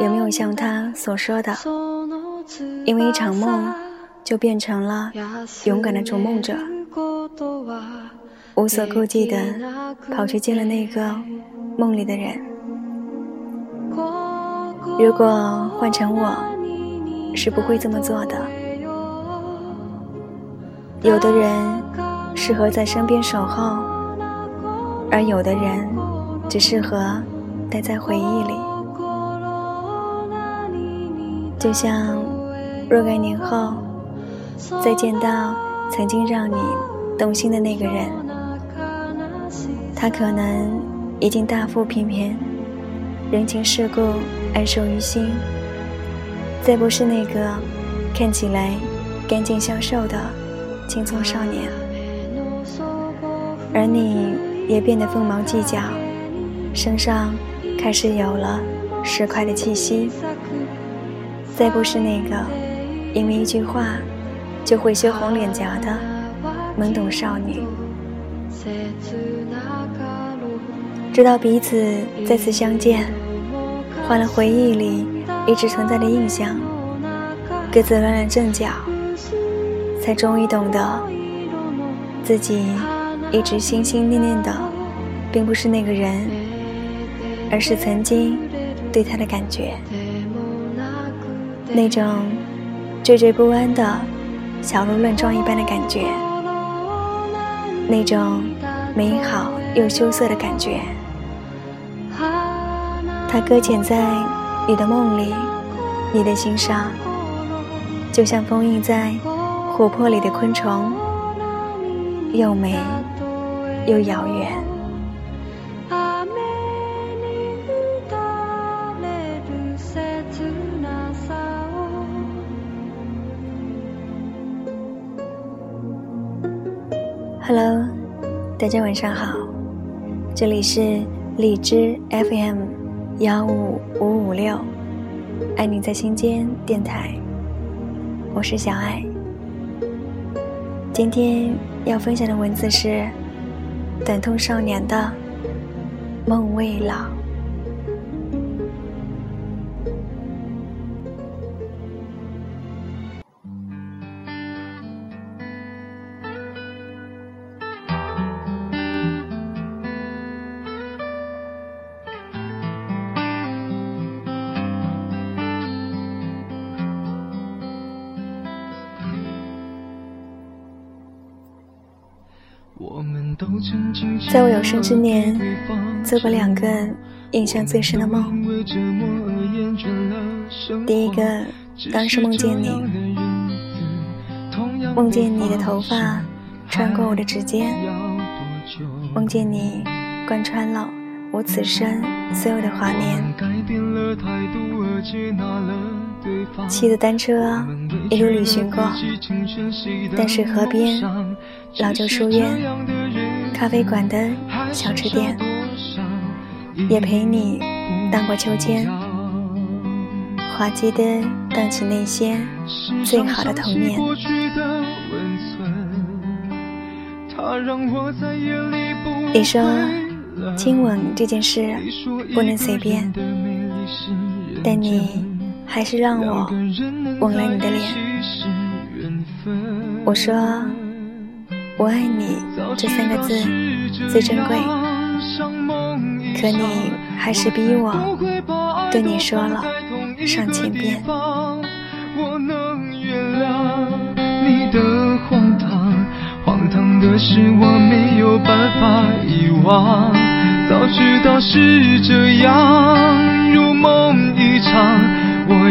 有没有像他所说的，因为一场梦就变成了勇敢的逐梦者，无所顾忌的跑去见了那个梦里的人。如果换成我，是不会这么做的。有的人适合在身边守候，而有的人只适合待在回忆里。就像若干年后再见到曾经让你动心的那个人，他可能已经大腹便便，人情世故安守于心，再不是那个看起来干净消瘦的青葱少年，而你也变得锋芒计较，身上开始有了石块的气息。再不是那个因为一句话就会羞红脸颊的懵懂少女，直到彼此再次相见，换了回忆里一直存在的印象，各自乱了阵脚，才终于懂得自己一直心心念念的，并不是那个人，而是曾经对他的感觉。那种惴惴不安的小鹿乱撞一般的感觉，那种美好又羞涩的感觉，它搁浅在你的梦里，你的心上，就像封印在琥珀里的昆虫，又美又遥远。大家晚上好，这里是荔枝 FM 幺五五五六，爱你在心间电台，我是小爱。今天要分享的文字是《等痛少年的梦未老》。在我有生之年，做过两个印象最深的梦。第一个当时梦见你，梦见你的头发穿过我的指尖，梦见你贯穿了我此生所有的华年。骑着单车一路旅行过，淡水河边、老旧书院、咖啡馆的小吃店，也陪你荡过秋千，滑稽的荡起那些最好的童年。你说亲吻这件事不能随便，但你。还是让我吻了你的脸。我说我爱你这三个字最珍贵，可你还是逼我对你说了上千遍。我能原谅你的荒唐，荒唐的是我没有办法遗忘。早知道是这样，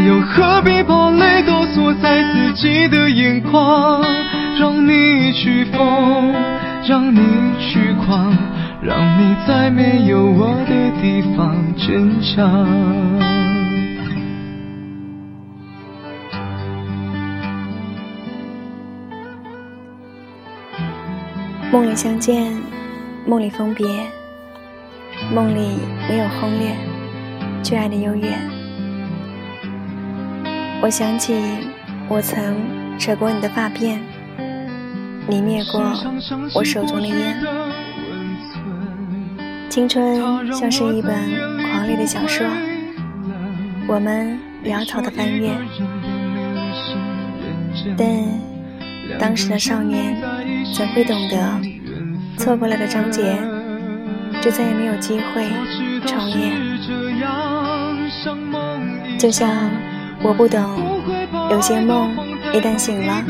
又何必把泪都锁在自己的眼眶？让你去疯，让你去狂，让你在没有我的地方坚强。梦里相见，梦里分别，梦里没有轰烈，却爱的悠远。我想起我曾扯过你的发辫，你灭过我手中的烟。青春像是一本狂烈的小说，我们潦草的翻阅，但。当时的少年怎会懂得，错过了的章节就再也没有机会重演。就像我不懂，有些梦一旦醒了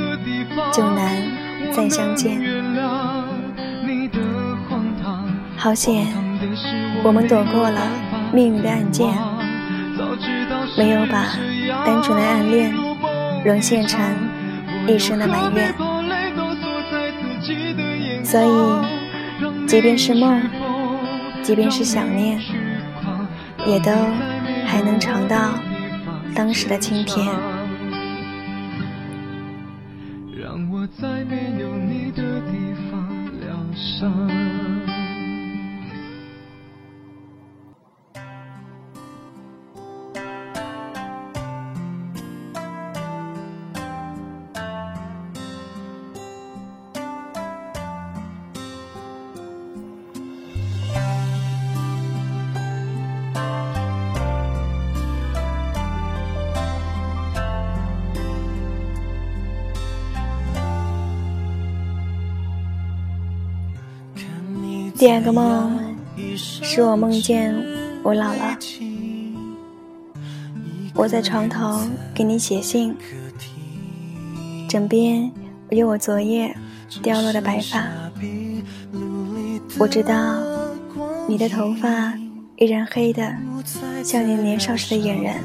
就难再相见。好险，我们躲过了命运的暗箭，没有把单纯的暗恋沦陷成。一生的埋怨，所以，即便是梦，即便是想念，也都还能尝到当时的清甜。第二个梦是我梦见我老了，我在床头给你写信，枕边有我昨夜掉落的白发。我知道你的头发依然黑的像你年少时的眼人，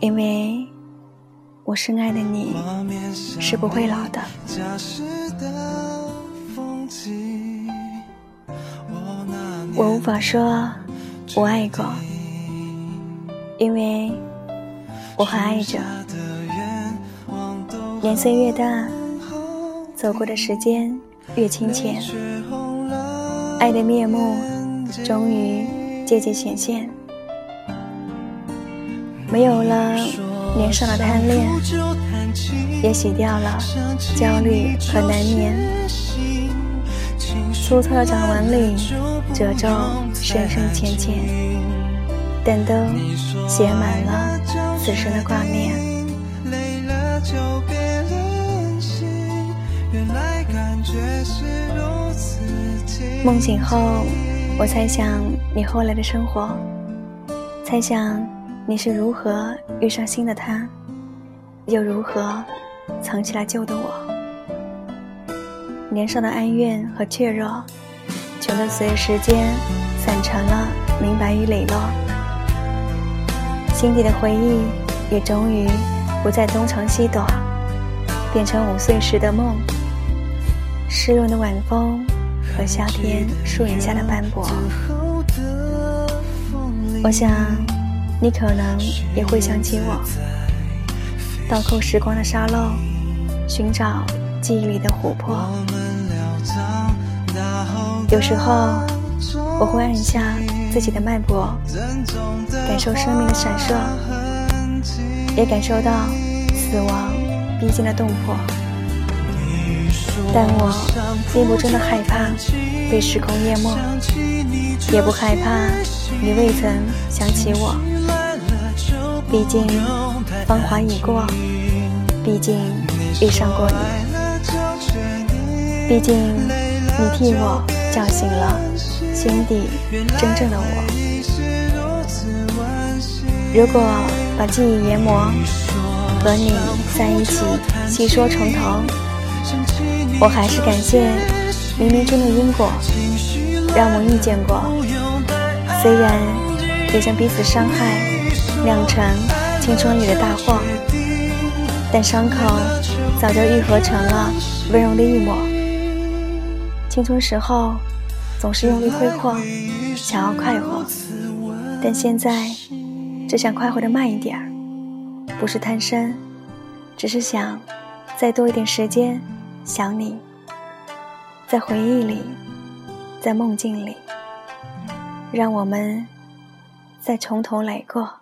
因为我深爱的你是不会老的。我无法说，我爱过，因为我还爱着。年岁越大，走过的时间越清浅，爱的面目终于渐渐显现。没有了年少的贪恋，也洗掉了焦虑和难眠。粗糙的掌纹里，褶皱深深浅浅，但都写满了此生的挂念。梦醒后，我猜想你后来的生活，猜想你是如何遇上新的他，又如何藏起来旧的我。年少的哀怨和怯弱，全都随时间散成了明白与磊落。心底的回忆也终于不再东藏西躲，变成五岁时的梦。湿润的晚风和夏天树影下的斑驳。我想，你可能也会想起我。倒扣时光的沙漏，寻找。记忆里的琥珀，有时候我会按下自己的脉搏，感受生命的闪烁，也感受到死亡逼近的动魄。但我并不真的害怕被时空淹没，也不害怕你未曾想起我。毕竟芳华已过，毕竟遇上过你。毕竟，你替我叫醒了心底真正的我。如果把记忆研磨，和你在一起细说重头，我还是感谢冥冥中的因果，让我遇见过。虽然也将彼此伤害酿成青春里的大祸，但伤口早就愈合成了温柔的一抹。青春时候，总是用力挥霍，想要快活，但现在只想快活的慢一点儿，不是贪生，只是想再多一点时间想你，在回忆里，在梦境里，让我们再从头来过。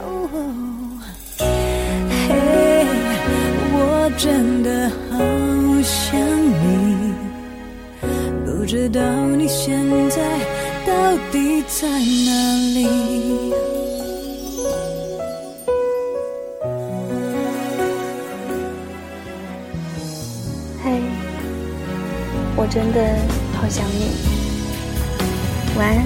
真的好想你，不知道你现在到底在哪里。嘿，我真的好想你，晚安。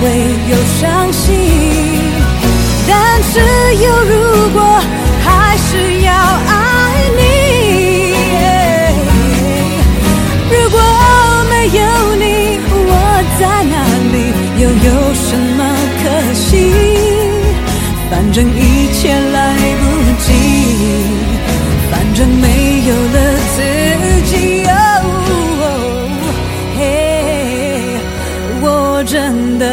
会有伤心。但是有如果，还是要爱你。如果没有你，我在哪里？又有什么可惜？反正一切来